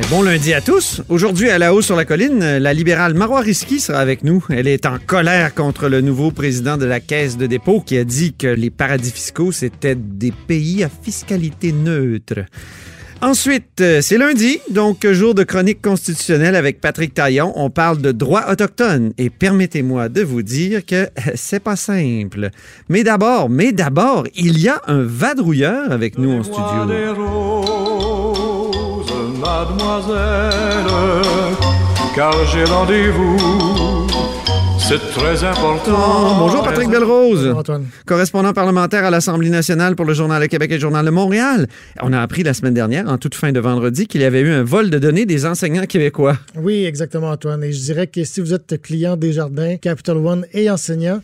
Eh, Bon lundi à tous. Aujourd'hui, à la haut sur la colline, la libérale Marois Risky sera avec nous. Elle est en colère contre le nouveau président de la Caisse de dépôt qui a dit que les paradis fiscaux, c'était des pays à fiscalité neutre. Ensuite, euh, c'est lundi, donc jour de chronique constitutionnelle avec Patrick Taillon. On parle de droits autochtones et permettez-moi de vous dire que euh, c'est pas simple. Mais d'abord, mais d'abord, il y a un vadrouilleur avec nous en studio. Mademoiselle, car j'ai rendez-vous. C'est très important. Bonjour Patrick Belrose. Antoine. correspondant parlementaire à l'Assemblée nationale pour le Journal de Québec et le Journal de Montréal. On a appris la semaine dernière, en toute fin de vendredi, qu'il y avait eu un vol de données des enseignants québécois. Oui, exactement, Antoine. Et je dirais que si vous êtes client des jardins, Capital One et enseignant,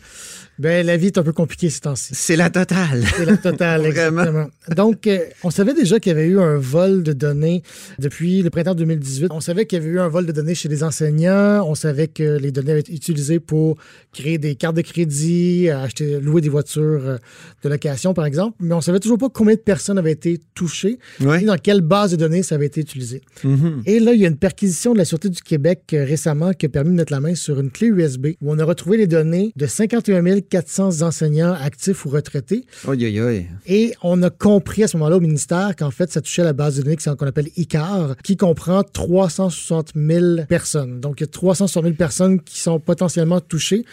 ben la vie est un peu compliquée ces temps-ci. C'est la totale. C'est la totale, exactement. Donc, euh, on savait déjà qu'il y avait eu un vol de données depuis le printemps 2018. On savait qu'il y avait eu un vol de données chez les enseignants. On savait que les données avaient été utilisées pour créer des cartes de crédit, acheter, louer des voitures euh, de location, par exemple. Mais on savait toujours pas combien de personnes avaient été touchées Ouais. et dans quelle base de données ça avait été utilisé. Mhm. Et là, il y a une perquisition de la Sûreté du Québec euh, récemment qui a permis de mettre la main sur une clé USB où on a retrouvé les données de 51 400 enseignants actifs ou retraités. Oi, oi, oi. Et on a compris à ce moment-là au ministère qu'en fait, ça touchait la base de données qu'on appelle ICAR, qui comprend 360 000 personnes. Donc, il y a 360 000 personnes qui sont potentiellement touchées.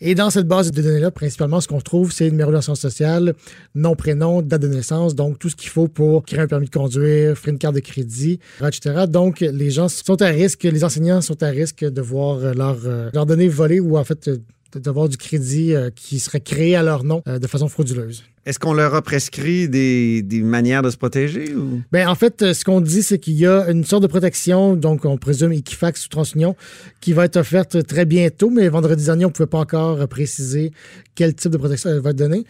Et dans cette base de données-là, principalement, ce qu'on trouve, c'est le numéro d'assurance sociale, nom, prénom, date de naissance, donc tout ce qu'il faut pour créer un permis de conduire, faire une carte de crédit, etc. Donc, les gens sont à risque, les enseignants sont à risque de voir euh, leur, euh, leurs données volées ou en fait d'avoir du crédit euh, qui serait créé à leur nom euh, de façon frauduleuse. Est-ce qu'on leur a prescrit des, des manières de se protéger? Ou? Ben, en fait, euh, ce qu'on dit, c'est qu'il y a une sorte de protection, donc on présume Equifax ou TransUnion, qui va être offerte très bientôt, mais vendredi dernier, on ne pouvait pas encore euh, préciser quel type de protection elle va être donnée.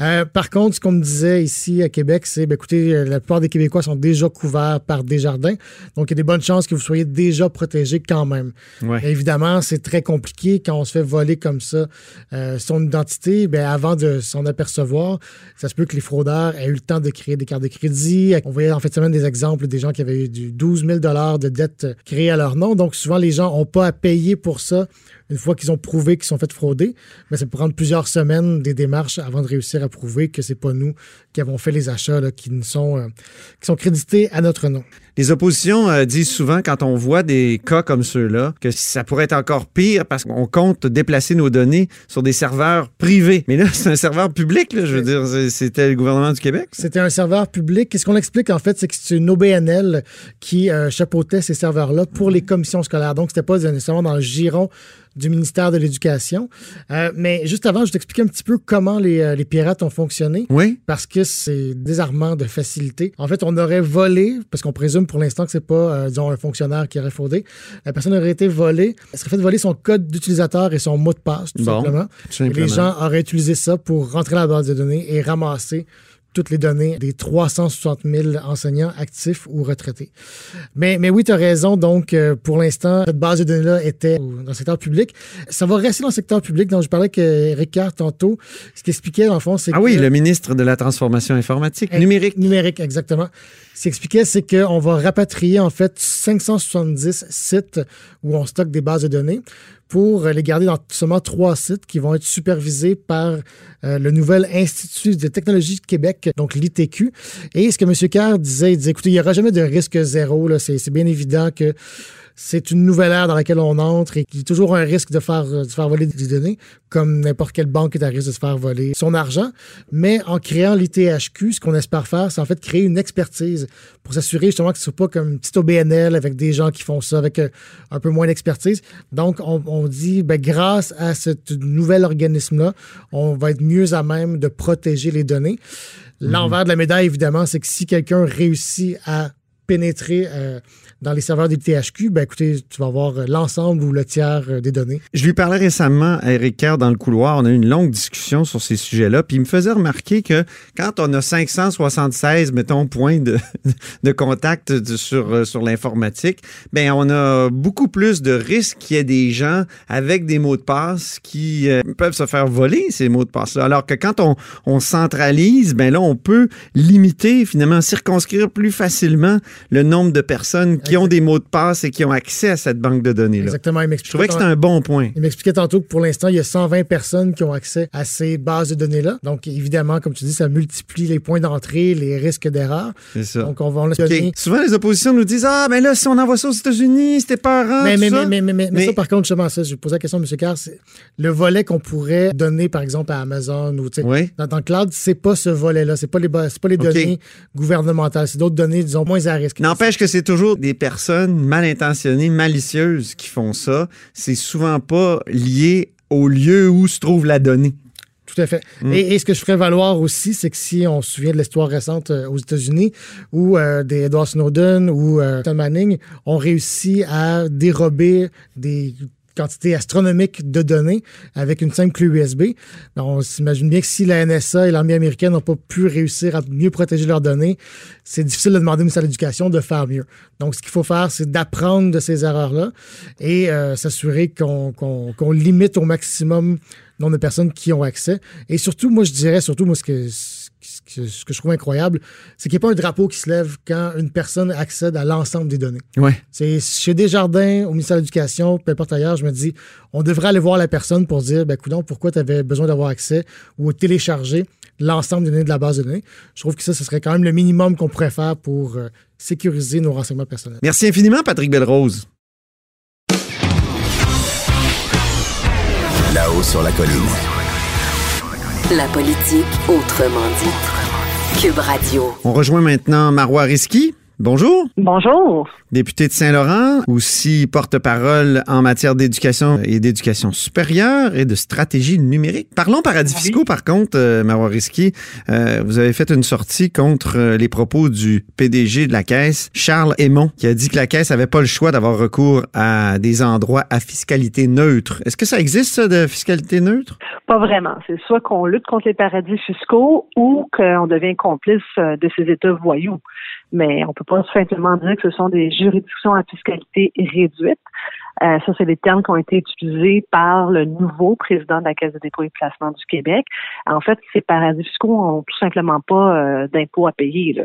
Euh, par contre, ce qu'on me disait ici à Québec, c'est, ben, écoutez, euh, la plupart des Québécois sont déjà couverts par Desjardins, donc il y a des bonnes chances que vous soyez déjà protégés quand même. Ouais. Évidemment, c'est très compliqué quand on se fait voler comme ça euh, son identité. Ben, avant de s'en apercevoir, ça se peut que les fraudeurs aient eu le temps de créer des cartes de crédit. On voyait en fait semaine des exemples des gens qui avaient eu du 12 000 de dettes créées à leur nom. Donc souvent, les gens n'ont pas à payer pour ça une fois qu'ils ont prouvé qu'ils sont fait frauder. Mais ça peut prendre plusieurs semaines des démarches avant de réussir à prouver que c'est pas nous qui avons fait les achats qui, sont, euh, qui sont crédités à notre nom. Les oppositions euh, disent souvent, quand on voit des cas comme ceux-là, que ça pourrait être encore pire parce qu'on compte déplacer nos données sur des serveurs privés. Mais là, c'est un serveur public, je veux dire, c'était le gouvernement du Québec. C'était un serveur public. Et ce qu'on explique, en fait, c'est que c'est une OBNL qui euh, chapeautait ces serveurs-là pour les commissions scolaires. Donc, c'était pas nécessairement dans le giron du ministère de l'Éducation. Euh, mais juste avant, je vais t'expliquer un petit peu comment les, euh, les pirates ont fonctionné. Oui. Parce que c'est désarmant de facilité. En fait, on aurait volé, parce qu'on présume pour l'instant que c'est pas, euh, disons, un fonctionnaire qui aurait fraudé. La personne aurait été volée. Elle serait fait voler son code d'utilisateur et son mot de passe, tout Bon, simplement. tout Et simplement. les gens auraient utilisé ça pour rentrer dans la base de données et ramasser toutes les données des 360 000 enseignants actifs ou retraités. Mais, mais oui, tu as raison. Donc, euh, pour l'instant, cette base de données-là était dans le secteur public. Ça va rester dans le secteur public. Donc, je parlais que Ricard, tantôt, ce qu'il expliquait, dans le fond, c'est Ah que... oui, le ministre de la Transformation informatique, Eh, numérique. Numérique, exactement. Ce qu'il expliquait, c'est qu'on va rapatrier en fait 570 sites où on stocke des bases de données pour les garder dans seulement trois sites qui vont être supervisés par euh, le nouvel Institut de technologie de Québec, donc l'ITQ. Et ce que M. Kerr disait, il disait, écoutez, il n'y aura jamais de risque zéro. c'est bien évident que c'est une nouvelle ère dans laquelle on entre et qu'il y a toujours un risque de faire, de faire voler des données, comme n'importe quelle banque est à risque de se faire voler son argent. Mais en créant l'ITHQ, ce qu'on espère faire, c'est en fait créer une expertise pour s'assurer justement que ce soit pas comme une petite OBNL avec des gens qui font ça avec euh, un peu moins d'expertise. Donc, on, on dit, ben, grâce à ce nouvel organisme-là, on va être mieux à même de protéger les données. L'envers de la médaille, évidemment, c'est que si quelqu'un réussit à pénétrer euh, dans les serveurs du THQ, ben écoutez, tu vas avoir l'ensemble ou le tiers euh, des données. Je lui parlais récemment à Eric Kerr dans le couloir. On a eu une longue discussion sur ces sujets-là. Puis il me faisait remarquer que quand on a 576, mettons, points de, de contact sur, euh, sur l'informatique, ben on a beaucoup plus de risques qu'il y ait des gens avec des mots de passe qui peuvent se faire voler ces mots de passe-là. Alors que quand on, on centralise, ben là, on peut limiter, finalement, circonscrire plus facilement le nombre de personnes qui ont des mots de passe et qui ont accès à cette banque de données-là. Exactement. Il Je trouvais que c'était un bon point. Il m'expliquait tantôt que pour l'instant, il y a 120 personnes qui ont accès à ces bases de données-là. Donc, évidemment, comme tu dis, ça multiplie les points d'entrée, les risques d'erreur. C'est ça. Donc, on va en okay. Souvent, les oppositions nous disent Ah, mais là, si on envoie ça aux États-Unis, c'était pas Mais, mais, mais, mais, mais, ça, par contre, justement, ça, je posais la question à M. Carr, c'est le volet qu'on pourrait donner, par exemple, à Amazon ou oui. dans, dans, le cloud, c'est pas ce volet-là. C'est pas les, pas les données gouvernementales. C'est d'autres données, disons, moins à risque. N'empêche que c'est toujours des personnes mal intentionnées, malicieuses qui font ça. C'est souvent pas lié au lieu où se trouve la donnée. Tout à fait. Mm. Et, ce que je ferais valoir aussi, c'est que si on se souvient de l'histoire récente euh, aux États-Unis, où euh, des Edward Snowden ou euh, Tom Manning ont réussi à dérober des quantité astronomique de données avec une simple clé USB. on s'imagine bien que si la NSA et l'armée américaine n'ont pas pu réussir à mieux protéger leurs données, c'est difficile de demander au ministère de l'Éducation de faire mieux. Donc, ce qu'il faut faire, c'est d'apprendre de ces erreurs-là et euh, s'assurer qu'on limite au maximum le nombre de personnes qui ont accès. Et surtout, moi, je dirais, surtout, moi, ce que ce que je trouve incroyable, c'est qu'il n'y a pas un drapeau qui se lève quand une personne accède à l'ensemble des données. Ouais. C'est chez Desjardins, au ministère de l'Éducation, peu importe ailleurs, je me dis, on devrait aller voir la personne pour dire, ben, coudonc, pourquoi tu avais besoin d'avoir accès ou télécharger l'ensemble des données de la base de données. Je trouve que ça, ce serait quand même le minimum qu'on pourrait faire pour euh, sécuriser nos renseignements personnels. Merci infiniment, Patrick Belrose. Là-haut sur la colline. La politique autrement dit. Cube Radio. On rejoint maintenant Marois Risky. Bonjour. Bonjour. Député de Saint-Laurent, aussi porte-parole en matière d'éducation et d'éducation supérieure et de stratégie numérique. Parlons paradis fiscaux, par contre, euh, Marois. Euh, vous avez fait une sortie contre euh, les propos du PDG de la Caisse, Charles Aymon, qui a dit que la Caisse avait pas le choix d'avoir recours à des endroits à fiscalité neutre. Est-ce que ça existe, ça, de fiscalité neutre? Pas vraiment. C'est soit qu'on lutte contre les paradis fiscaux ou qu'on devient complice de ces États voyous mais on peut pas simplement dire que ce sont des juridictions à fiscalité réduite. Euh, ça, c'est les termes qui ont été utilisés par le nouveau président de la Caisse de dépôt et de placement du Québec. En fait, ces paradis fiscaux ont tout simplement pas euh, d'impôts à payer. Là.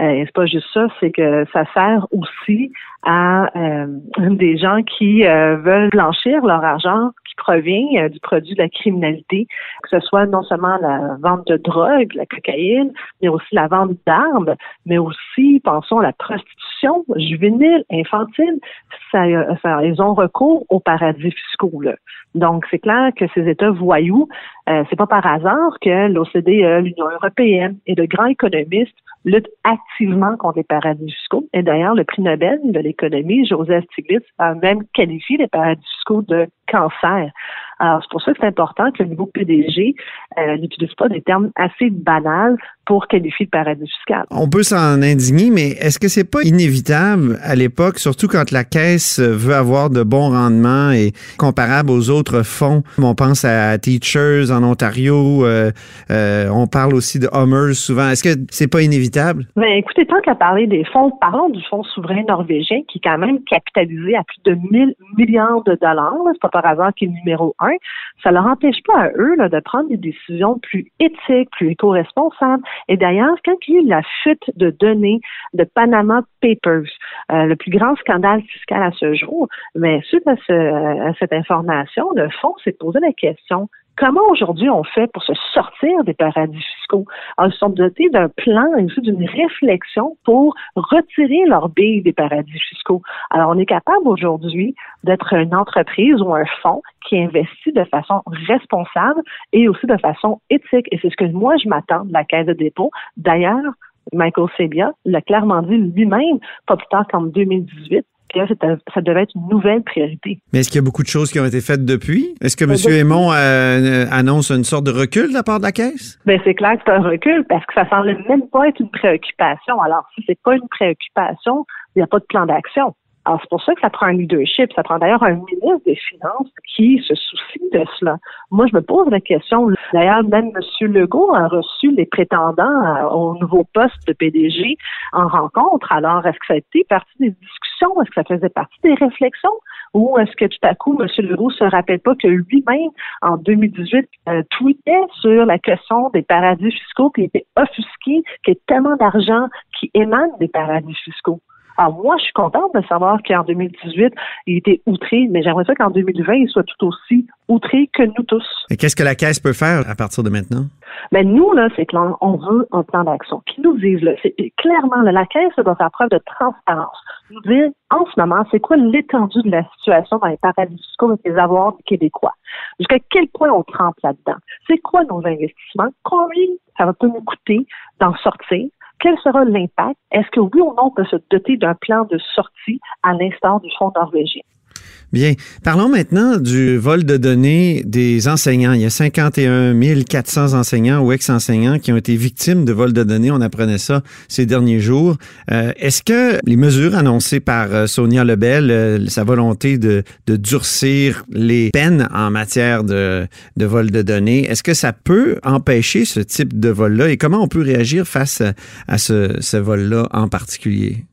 Euh, c'est pas juste ça, c'est que ça sert aussi à euh, des gens qui veulent blanchir leur argent provient euh, du produit de la criminalité, que ce soit non seulement la vente de drogue, la cocaïne, mais aussi la vente d'armes, mais aussi, pensons, la prostitution juvénile, infantile. Ça, ça, ils ont recours aux paradis fiscaux. Donc, c'est clair que ces États voyous, euh, c'est pas par hasard que l'OCDE, l'Union européenne et de grands économistes luttent activement contre les paradis fiscaux. Et d'ailleurs, le prix Nobel de l'économie, Joseph Stiglitz, a même qualifié les paradis fiscaux de cancer. Alors, c'est pour ça que c'est important que le nouveau PDG euh, n'utilise pas des termes assez banals pour qualifier le paradis fiscal. On peut s'en indigner, mais est-ce que c'est pas inévitable à l'époque, surtout quand la Caisse veut avoir de bons rendements et comparable aux autres fonds? On pense à Teachers en Ontario, euh, euh, on parle aussi de Hummers souvent. Est-ce que c'est pas inévitable? Ben, écoutez, tant qu'à parler des fonds, parlons du fonds souverain norvégien qui est quand même capitalisé à plus de 1000 milliards de dollars. C'est pas par hasard qu'il est numéro un ça leur empêche pas à eux de prendre des décisions plus éthiques, plus éco-responsables. Et d'ailleurs, quand il y a eu la fuite de données de Panama Papers, euh, le plus grand scandale fiscal à ce jour, mais suite à, à cette information, le fonds s'est posé la question Comment aujourd'hui on fait pour se sortir des paradis fiscaux? Alors, ils sont dotés d'un plan et aussi d'une réflexion pour retirer leur billes des paradis fiscaux. Alors, on est capable aujourd'hui d'être une entreprise ou un fonds qui investit de façon responsable et aussi de façon éthique. Et c'est ce que moi, je m'attends de la Caisse de dépôt. D'ailleurs, Michael Sebia l'a clairement dit lui-même, pas plus tard qu'en 2018, que ça devait être une nouvelle priorité. Mais est-ce qu'il y a beaucoup de choses qui ont été faites depuis? Est-ce que M. Aymon euh, annonce une sorte de recul de la part de la Caisse? Bien, c'est clair que c'est un recul parce que ça semble même pas être une préoccupation. Alors, si c'est pas une préoccupation, il n'y a pas de plan d'action. C'est pour ça que ça prend un leadership. Ça prend d'ailleurs un ministre des Finances qui se soucie de cela. Moi, je me pose la question. D'ailleurs, même M. Legault a reçu les prétendants au nouveau poste de PDG en rencontre. Alors, est-ce que ça a été partie des discussions? Est-ce que ça faisait partie des réflexions? Ou est-ce que tout à coup, M. Legault se rappelle pas que lui-même, en 2018, euh, tweetait sur la question des paradis fiscaux, qui était offusqué, qu'il y ait tellement d'argent qui émane des paradis fiscaux? Alors, moi, je suis contente de savoir qu'en 2018, il était outré, mais j'aimerais ça qu'en 2020, il soit tout aussi outré que nous tous. Et qu'est-ce que la Caisse peut faire à partir de maintenant? Mais ben, nous, là, c'est clair, on veut un plan d'action qui nous dise, là, c'est, clairement, la Caisse doit faire preuve de transparence. Nous dire, en ce moment, c'est quoi l'étendue de la situation dans les paradis fiscaux avec les avoirs québécois? Jusqu'à quel point on trempe là-dedans? C'est quoi nos investissements? Combien ça va nous coûter d'en sortir? Quel sera l'impact? Est-ce que oui ou non on peut se doter d'un plan de sortie à l'instar du Fonds norvégien? Bien. Parlons maintenant du vol de données des enseignants. Il y a 51 400 enseignants ou ex-enseignants qui ont été victimes de vol de données. On apprenait ça ces derniers jours. Euh, est-ce que les mesures annoncées par euh, Sonia Lebel, euh, sa volonté de, durcir les peines en matière de, vol de données, est-ce que ça peut empêcher ce type de vol-là et comment on peut réagir face à ce vol-là en particulier?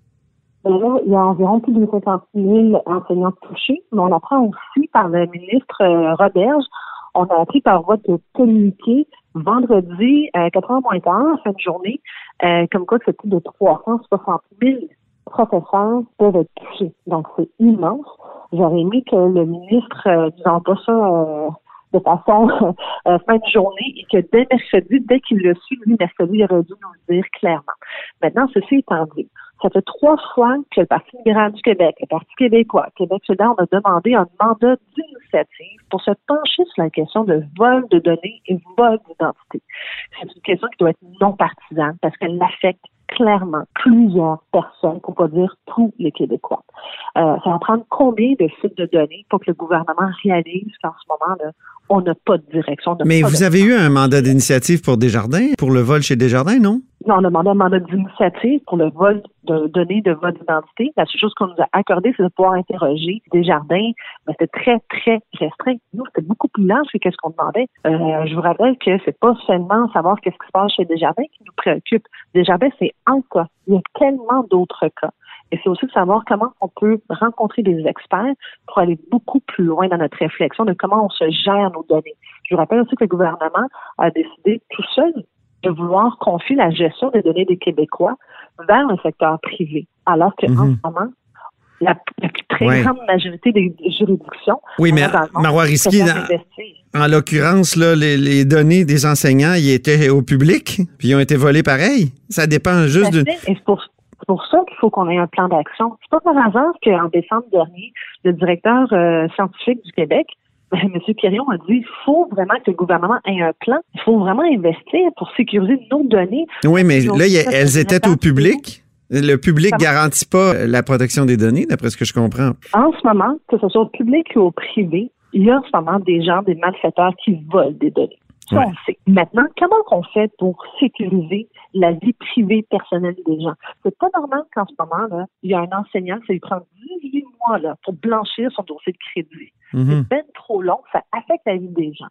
Il y a environ plus de 50 000 enseignants touchés, mais on apprend aussi par le ministre euh, Roberge, on a appris par voie de communiqué vendredi, à 4 h moins quart, fin de journée, euh, comme quoi c'est plus de 360 000 professeurs peuvent être touchés. Donc, c'est immense. J'aurais aimé que le ministre euh, pas ça euh, de façon fin de journée et que dès mercredi, dès qu'il le suit, lui, mercredi, il aurait dû nous le dire clairement. Maintenant, ceci étant dit, ça fait trois fois que le Parti libéral du Québec, le Parti québécois, Québec solidaire, on a demandé un mandat d'initiative pour se pencher sur la question de vol de données et vol d'identité. C'est une question qui doit être non partisane parce qu'elle affecte clairement plusieurs personnes, pour pas dire tous les Québécois. Euh, ça va prendre combien de sites de données pour que le gouvernement réalise qu'en ce moment-là, on n'a pas de direction. Mais vous avez eu un mandat d'initiative pour Desjardins, pour le vol chez Desjardins, non? Non, on a demandé un mandat d'initiative pour le vol de données de vol d'identité. La seule chose qu'on nous a accordé, c'est de pouvoir interroger Desjardins. Mais c'était très, très restreint. Nous, c'était beaucoup plus large que ce qu'on demandait. Euh, je vous rappelle que c'est pas seulement savoir qu'est-ce qui se passe chez Desjardins qui nous préoccupe. Desjardins, c'est un cas. Il y a tellement d'autres cas. Et c'est aussi de savoir comment on peut rencontrer des experts pour aller beaucoup plus loin dans notre réflexion de comment on se gère nos données. Je vous rappelle aussi que le gouvernement a décidé tout seul de vouloir confier la gestion des données des Québécois vers le secteur privé, alors qu'en mhm. ce moment, la, très grande majorité des juridictions. Oui, mais Marois Risky, en l'occurrence, les, les, données des enseignants, ils étaient au public, puis ils ont été volés pareil. Ça dépend juste de. C'est pour, ça qu'il faut qu'on ait un plan d'action. C'est pas par hasard qu'en décembre dernier, le directeur euh, scientifique du Québec M. Quirion a dit il faut vraiment que le gouvernement ait un plan. Il faut vraiment investir pour sécuriser nos données. Oui, mais là, elles étaient au public. Le public ne garantit pas la protection des données, d'après ce que je comprends. En ce moment, que ce soit au public ou au privé, il y a en ce moment des gens, des malfaiteurs qui volent des données. Ça, on sait. Maintenant, comment on fait pour sécuriser la vie privée personnelle des gens? C'est pas normal qu'en ce moment, là, il y a un enseignant, ça lui prend 18 mois là, pour blanchir son dossier de crédit. Mhm. C'est bien trop long, ça affecte la vie des gens.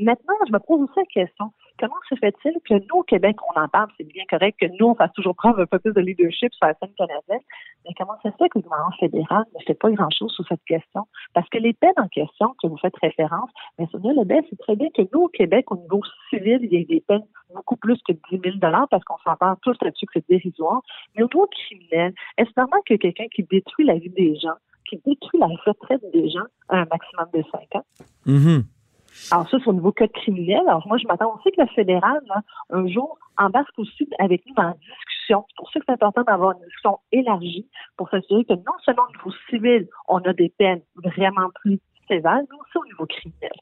Maintenant, je me pose aussi la question, comment se fait-il que nous, au Québec, on en parle, c'est bien correct que nous, on fasse toujours prendre un peu plus de leadership sur la scène canadienne, mais comment se fait que le gouvernement fédéral ne fait pas grand-chose sur cette question? Parce que les peines en question que vous faites référence, mais Sonia Lebel, c'est très bien que nous, au Québec, au niveau civil, il y ait des peines beaucoup plus que 10 000 parce qu'on s'entend tous là-dessus que c'est dérisoire. Mais au niveau criminel, est-ce normal que quelqu'un qui détruit la vie des gens, qui détruit la retraite des gens à un maximum de 5 ans? Mm-hmm. Alors ça, c'est au niveau code criminel. Alors moi, je m'attends aussi que le fédéral, un jour, embarque aussi avec nous dans la discussion. C'est pour ça que c'est important d'avoir une discussion élargie pour s'assurer que non seulement au niveau civil, on a des peines vraiment plus pénal, mais aussi au niveau criminel.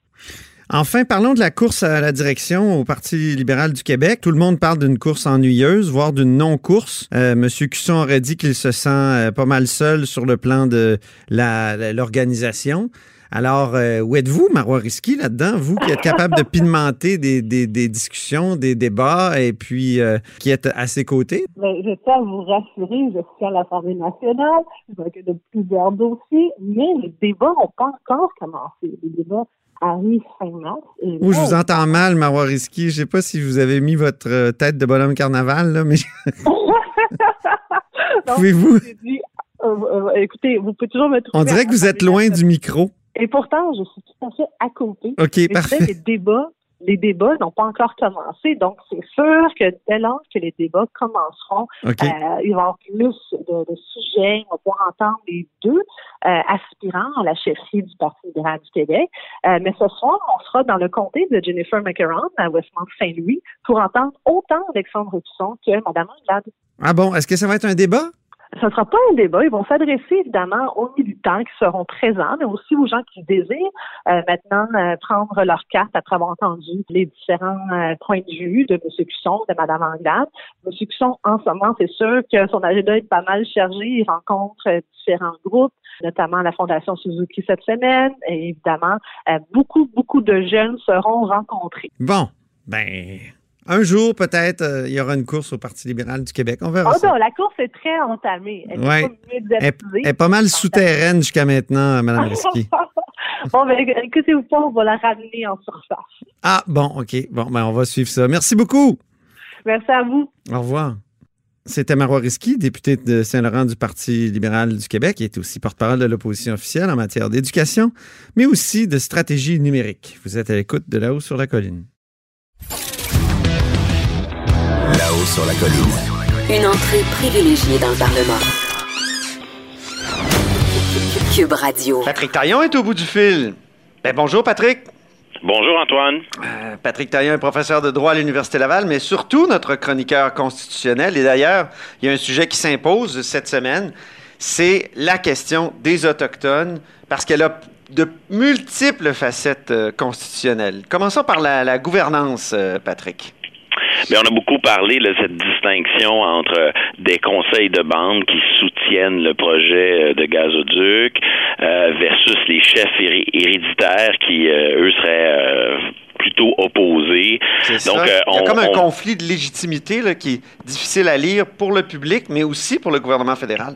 Enfin, parlons de la course à la direction au Parti libéral du Québec. Tout le monde parle d'une course ennuyeuse, voire d'une non-course. Euh, Monsieur Cusson aurait dit qu'il se sent euh, pas mal seul sur le plan de l'organisation. Alors, euh, où êtes-vous, Marois Risky, là-dedans? Vous qui êtes capable de pimenter des, des, des, discussions, des débats, et puis euh, qui êtes à ses côtés? Mais je tiens à vous rassurer, je suis à l'Assemblée nationale, je m'occupe de plusieurs dossiers, mais les débats n'ont pas encore commencé. Les débats arrive fin mars. Ou je vous entends mal, Marois Risky. Je sais pas si vous avez mis votre euh, tête de bonhomme carnaval, là, mais. Pouvez-vous? Euh, euh, écoutez, vous pouvez toujours me trouver. On dirait que vous êtes loin du micro. Et pourtant, je suis tout à fait à côté. OK, parfait. Les débats les débats n'ont pas encore commencé, donc c'est sûr que dès lors que les débats commenceront, euh, il va y avoir plus de, sujets, on va pouvoir entendre les deux euh, aspirants à la chefferie du Parti libéral du Québec. Euh, mais ce soir, on sera dans le comté de Jennifer McCarron à Westmont-Saint-Louis pour entendre autant Alexandre Husson que Mme Anglade. Ah bon, est-ce que ça va être un débat? Ce ne sera pas un débat. Ils vont s'adresser évidemment aux militants qui seront présents, mais aussi aux gens qui désirent euh, maintenant euh, prendre leur carte après avoir entendu les différents euh, points de vue de M. Cusson, de Mme Anglade. M. Cusson, en ce moment, c'est sûr que son agenda est pas mal chargé. Il rencontre différents groupes, notamment la Fondation Suzuki cette semaine. Et évidemment, beaucoup, beaucoup de jeunes seront rencontrés. Bon, ben, un jour, peut-être, euh, il y aura une course au Parti libéral du Québec. On verra oh, ça. Non, la course est très entamée. Elle, est, pas mal souterraine jusqu'à maintenant, Mme Risky. bon, ben, écoutez-vous pas, on va la ramener en surface. Ah, bon, OK. Bon, ben, on va suivre ça. Merci beaucoup. Merci à vous. Au revoir. C'était Marois Risky, député de Saint-Laurent du Parti libéral du Québec, qui est aussi porte-parole de l'opposition officielle en matière d'éducation, mais aussi de stratégie numérique. Vous êtes à l'écoute de là-haut sur la colline. Là-haut sur la colline. Une entrée privilégiée dans le Parlement. Cube Radio. Patrick Taillon est au bout du fil. Ben, bonjour, Patrick. Bonjour Antoine. Euh, Patrick Taillon est professeur de droit à l'Université Laval, mais surtout notre chroniqueur constitutionnel. Et d'ailleurs, il y a un sujet qui s'impose cette semaine, c'est la question des Autochtones, parce qu'elle a de multiples facettes euh, constitutionnelles. Commençons par la, gouvernance, euh, Patrick. Mais on a beaucoup parlé de cette distinction entre des conseils de bande qui soutiennent le projet euh, de gazoduc euh, versus les chefs héréditaires qui, euh, eux, seraient plutôt opposés. Donc, il y a comme un conflit de légitimité là, qui est difficile à lire pour le public, mais aussi pour le gouvernement fédéral.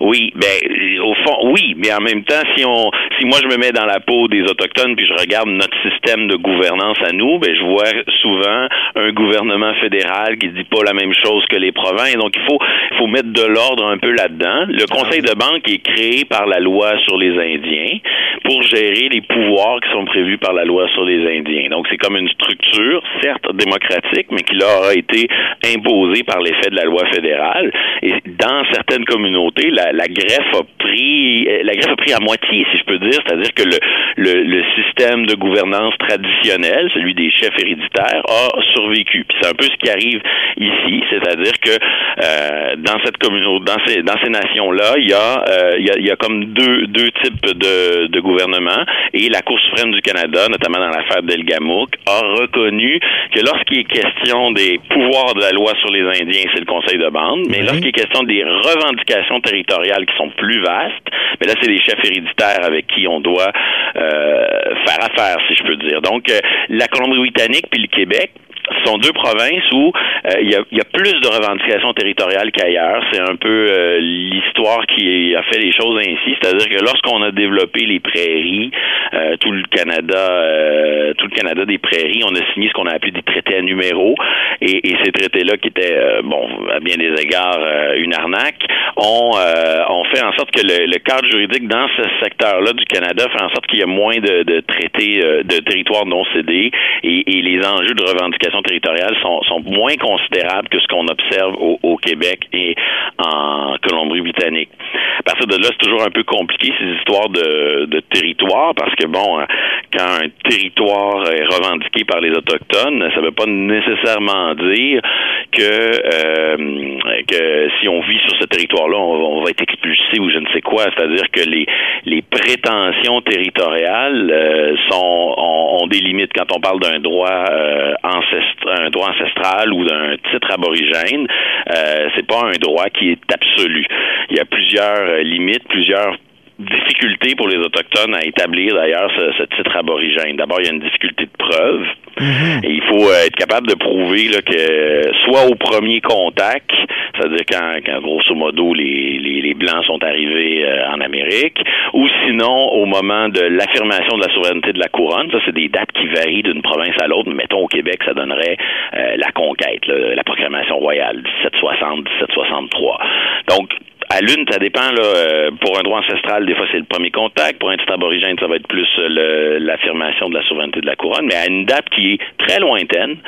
Oui, ben au fond, oui, mais en même temps, si on, moi je me mets dans la peau des autochtones puis je regarde notre système de gouvernance à nous, ben je vois souvent un gouvernement fédéral qui dit pas la même chose que les provinces. Donc il faut, faut mettre de l'ordre un peu là-dedans. Le conseil de banque est créé par la loi sur les Indiens pour gérer les pouvoirs qui sont prévus par la loi sur les Indiens. Donc c'est comme une structure, certes démocratique, mais qui leur a été imposée par l'effet de la loi fédérale. Et dans certaines communautés, la la, greffe a pris euh, la greffe a pris à moitié, si je peux dire, c'est-à-dire que le, le, le, système de gouvernance traditionnel, celui des chefs héréditaires, a survécu. Puis c'est un peu ce qui arrive ici, c'est-à-dire que euh, dans cette communauté, dans ces dans ces nations-là, il y a euh, il, y a, il y a comme deux deux types de, de gouvernement et la Cour suprême du Canada, notamment dans l'affaire d'Elgamouk, a reconnu que lorsqu'il est question des pouvoirs de la loi sur les Indiens, c'est le Conseil de bande, mais lorsqu'il est question des revendications territoriales qui sont plus vastes. Mais là, c'est les chefs héréditaires avec qui on doit euh, faire affaire, si je peux dire. Donc, euh, la Colombie-Britannique puis le Québec ce sont deux provinces où euh, il y, a, plus de revendications territoriales qu'ailleurs. C'est un peu euh, l'histoire qui a fait les choses ainsi. C'est-à-dire que lorsqu'on a développé les prairies, euh, tout le Canada, tout le Canada des prairies, on a signé ce qu'on a appelé des traités à numéros. Et, ces traités-là, qui étaient, bon, à bien des égards, une arnaque, ont, fait en sorte que le, cadre juridique dans ce secteur-là du Canada fait en sorte qu'il y a moins de, traités de territoires non cédés et, les enjeux de revendication territoriales sont, sont moins considérables que ce qu'on observe au, au, Québec et en Colombie-Britannique. À partir de là, c'est toujours un peu compliqué ces histoires de, de territoire parce que bon, quand un territoire est revendiqué par les autochtones, ça ne veut pas nécessairement dire que, euh, que si on vit sur ce territoire-là, on, va être expulsé ou je ne sais quoi. C'est-à-dire que les, les prétentions territoriales euh, sont ont, des limites quand on parle d'un droit euh, un droit ancestral ou d'un titre aborigène. Euh, c'est pas un droit qui est absolu. Il y a plusieurs limites, plusieurs difficulté pour les Autochtones à établir d'ailleurs ce, titre aborigène. D'abord, il y a une difficulté de preuve. Mhm. Et faut euh, être capable de prouver là, que soit au premier contact, c'est-à-dire quand, quand, grosso modo les, les, les Blancs sont arrivés euh, en Amérique, ou sinon au moment de l'affirmation de la souveraineté de la couronne. Ça, c'est des dates qui varient d'une province à l'autre. Mettons au Québec, ça donnerait euh, la conquête, la proclamation royale 1760, 1763. Donc, à l'une, ça dépend. Là, euh, pour un droit ancestral, des fois, c'est le premier contact. Pour un titre aborigène, ça va être plus euh, l'affirmation de la souveraineté de la couronne. Mais à une date qui est très lointaine,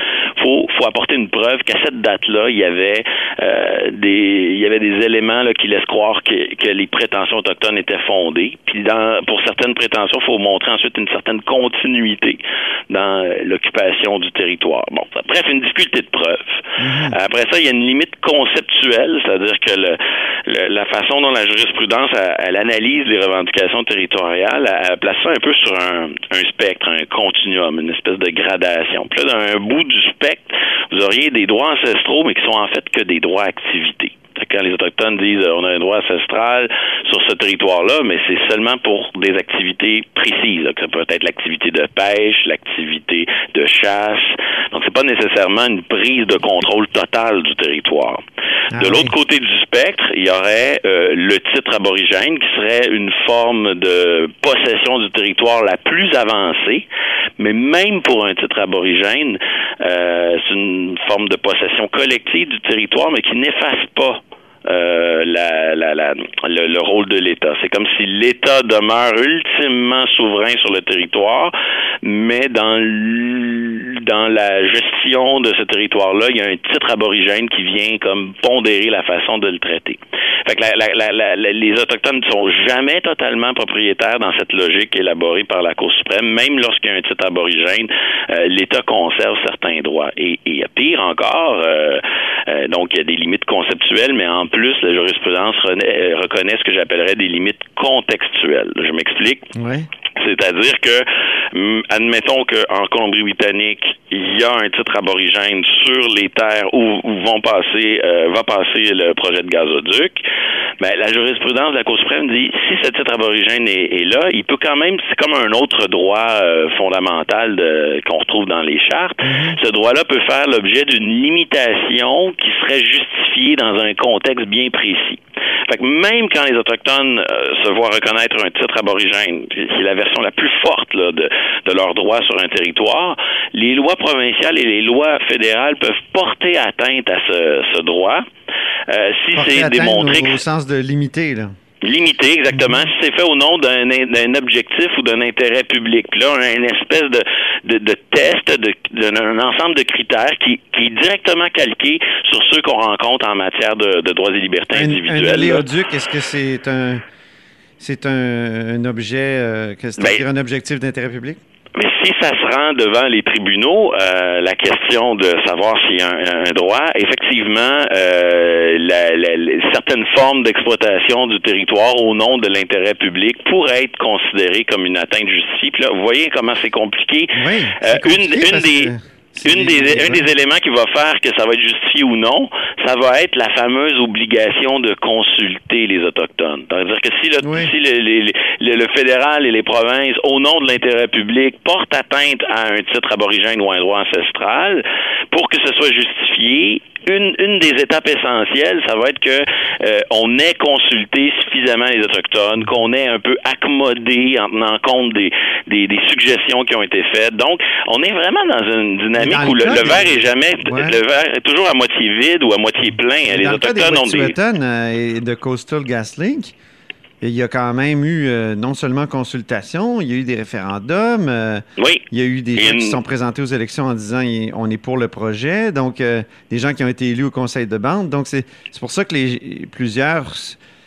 faut faut apporter une preuve qu'à cette date-là, il y avait euh, des il y avait des éléments là, qui laissent croire que, que les prétentions autochtones étaient fondées. Puis dans, pour certaines prétentions, il faut montrer ensuite une certaine continuité dans l'occupation du territoire. Bon, bref, une difficulté de preuve. Mm-hmm. Après ça, il y a une limite conceptuelle, c'est-à-dire que le, la façon dont la jurisprudence elle, analyse les revendications territoriales, elle, place ça un peu sur un, spectre, un continuum, une espèce de gradation. Puis là, d'un bout du spectre, vous auriez des droits ancestraux, mais qui sont en fait que des droits activités quand les Autochtones disent euh, on a un droit ancestral sur ce territoire-là, mais c'est seulement pour des activités précises. ça peut être l'activité de pêche, l'activité de chasse. Donc, c'est pas nécessairement une prise de contrôle total du territoire. Ah de l'autre côté du spectre, il y aurait euh, le titre aborigène qui serait une forme de possession du territoire la plus avancée, mais même pour un titre aborigène, euh, c'est une forme de possession collective du territoire, mais qui n'efface pas euh, la, la, la, le, rôle de l'État. C'est comme si l'État demeure ultimement souverain sur le territoire, mais dans dans la gestion de ce territoire-là, il y a un titre aborigène qui vient comme pondérer la façon de le traiter. Fait que les Autochtones ne sont jamais totalement propriétaires dans cette logique élaborée par la Cour suprême, même lorsqu'il y a un titre aborigène, euh, l'État conserve certains droits. Et, et pire encore, euh, donc il y a des limites conceptuelles, mais en plus, la jurisprudence euh, reconnaît ce que j'appellerais des limites contextuelles. Je m'explique. Oui. C'est-à-dire que, hum, admettons qu'en Colombie-Britannique, il y a un titre aborigène sur les terres où, vont passer, euh, va passer le projet de gazoduc. Mais la jurisprudence de la Cour suprême dit si ce titre aborigène est, là, il peut quand même, c'est comme un autre droit euh, fondamental qu'on retrouve dans les chartes. Mm-hmm. Ce droit-là peut faire l'objet d'une limitation qui serait justifiée dans un contexte bien précis. Fait que même quand les autochtones euh, se voient reconnaître un titre aborigène, c'est la version la plus forte de, de leurs droits sur un territoire, les lois provinciales et les lois fédérales peuvent porter atteinte à ce, ce droit euh, si c'est démontré au, au sens de limiter là. Limité, exactement. Mhm. Si c'est fait au nom d'un objectif ou d'un intérêt public. Puis là, on a une espèce de, de, de test, d'un ensemble de critères qui, qui est directement calqué sur ceux qu'on rencontre en matière de, de droits et libertés individuelles. Un est-ce que c'est un c'est un, un, objet, euh, c'est-à-dire ben, un objectif d'intérêt public? Mais si ça se rend devant les tribunaux, euh, la question de savoir s'il y a un, droit, effectivement, euh, la, certaines formes d'exploitation du territoire au nom de l'intérêt public pourraient être considérées comme une atteinte justifiée. Puis là, vous voyez comment c'est compliqué. Oui, euh, une, une des une des, un des éléments qui va faire que ça va être justifié ou non, ça va être la fameuse obligation de consulter les Autochtones. C'est-à-dire que si, le, si le, le, fédéral et les provinces, au nom de l'intérêt public, portent atteinte à un titre aborigène ou un droit ancestral, pour que ce soit justifié, une, une des étapes essentielles, ça va être que euh, on ait consulté suffisamment les autochtones, qu'on ait un peu accommodé en tenant compte des, des, des, suggestions qui ont été faites. Donc, on est vraiment dans une dynamique où le, verre est jamais le verre est toujours à moitié vide ou à moitié plein. les autochtones ont des euh, et de Coastal GasLink il y a quand même eu euh, non seulement consultation, il y a eu des référendums. Euh, oui. Il y a eu des gens qui se sont présentés aux élections en disant on est pour le projet. Donc, euh, des gens qui ont été élus au conseil de bande. Donc, c'est pour ça que les, plusieurs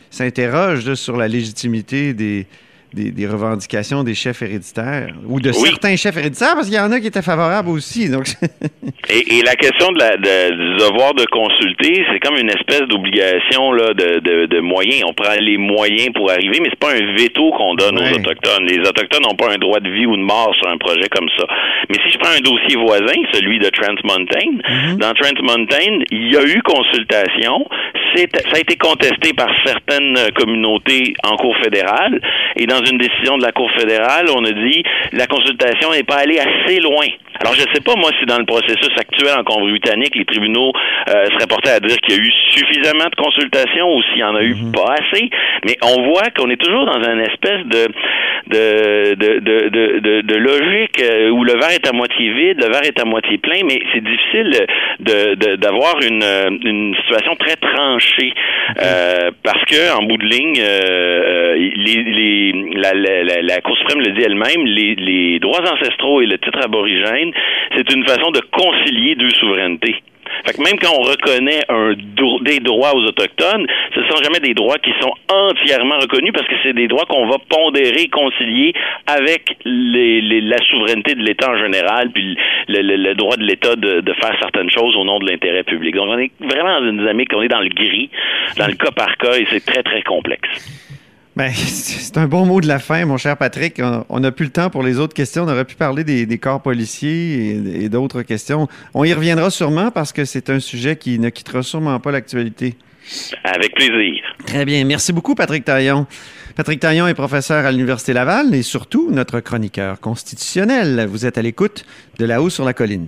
s'interrogent sur la légitimité des, des, des revendications des chefs héréditaires ou de certains chefs héréditaires, parce qu'il y en a qui étaient favorables aussi. Donc... et, et, la question de la, de, du devoir de consulter, c'est comme une espèce d'obligation là de, de, de, moyens. On prend les moyens pour arriver, mais c'est pas un veto qu'on donne aux autochtones. Les autochtones n'ont pas un droit de vie ou de mort sur un projet comme ça. Mais si je prends un dossier voisin, celui de Trans Mountain, mm-hmm. dans Trans Mountain, il y a eu consultation. Ça a été contesté par certaines communautés en cour fédérale. Et dans une décision de la cour fédérale, on a dit la consultation n'est pas allée assez loin. Alors, je ne sais pas, moi, si dans le processus actuel en Colombie-Britannique, les tribunaux euh, seraient portés à dire qu'il y a eu suffisamment de consultations ou s'il y en a eu mhm. pas assez. Mais on voit qu'on est toujours dans une espèce de de, de, de, de, de logique euh, où le verre est à moitié vide, le verre est à moitié plein, mais c'est difficile de, d'avoir une, une situation très tranchée euh, parce que en bout de ligne, euh, les, les, la, Cour suprême le dit elle-même, les, droits ancestraux et le titre aborigène, c'est une façon de concilier deux souverainetés. Fait que même quand on reconnaît des droits aux Autochtones, ce ne sont jamais des droits qui sont entièrement reconnus parce que c'est des droits qu'on va pondérer, concilier avec la souveraineté de l'État en général, puis le, le, droit de l'État de, de, faire certaines choses au nom de l'intérêt public. Donc on est vraiment dans une dynamique, on est dans le gris, dans le cas par cas, et c'est très, très complexe. Ben, c'est un bon mot de la fin, mon cher Patrick. On n'a plus le temps pour les autres questions. On aurait pu parler des, corps policiers et, d'autres questions. On y reviendra sûrement parce que c'est un sujet qui ne quittera sûrement pas l'actualité. Avec plaisir. Très bien. Merci beaucoup, Patrick Taillon. Patrick Taillon est professeur à l'Université Laval et surtout notre chroniqueur constitutionnel. Vous êtes à l'écoute de là-haut sur la colline.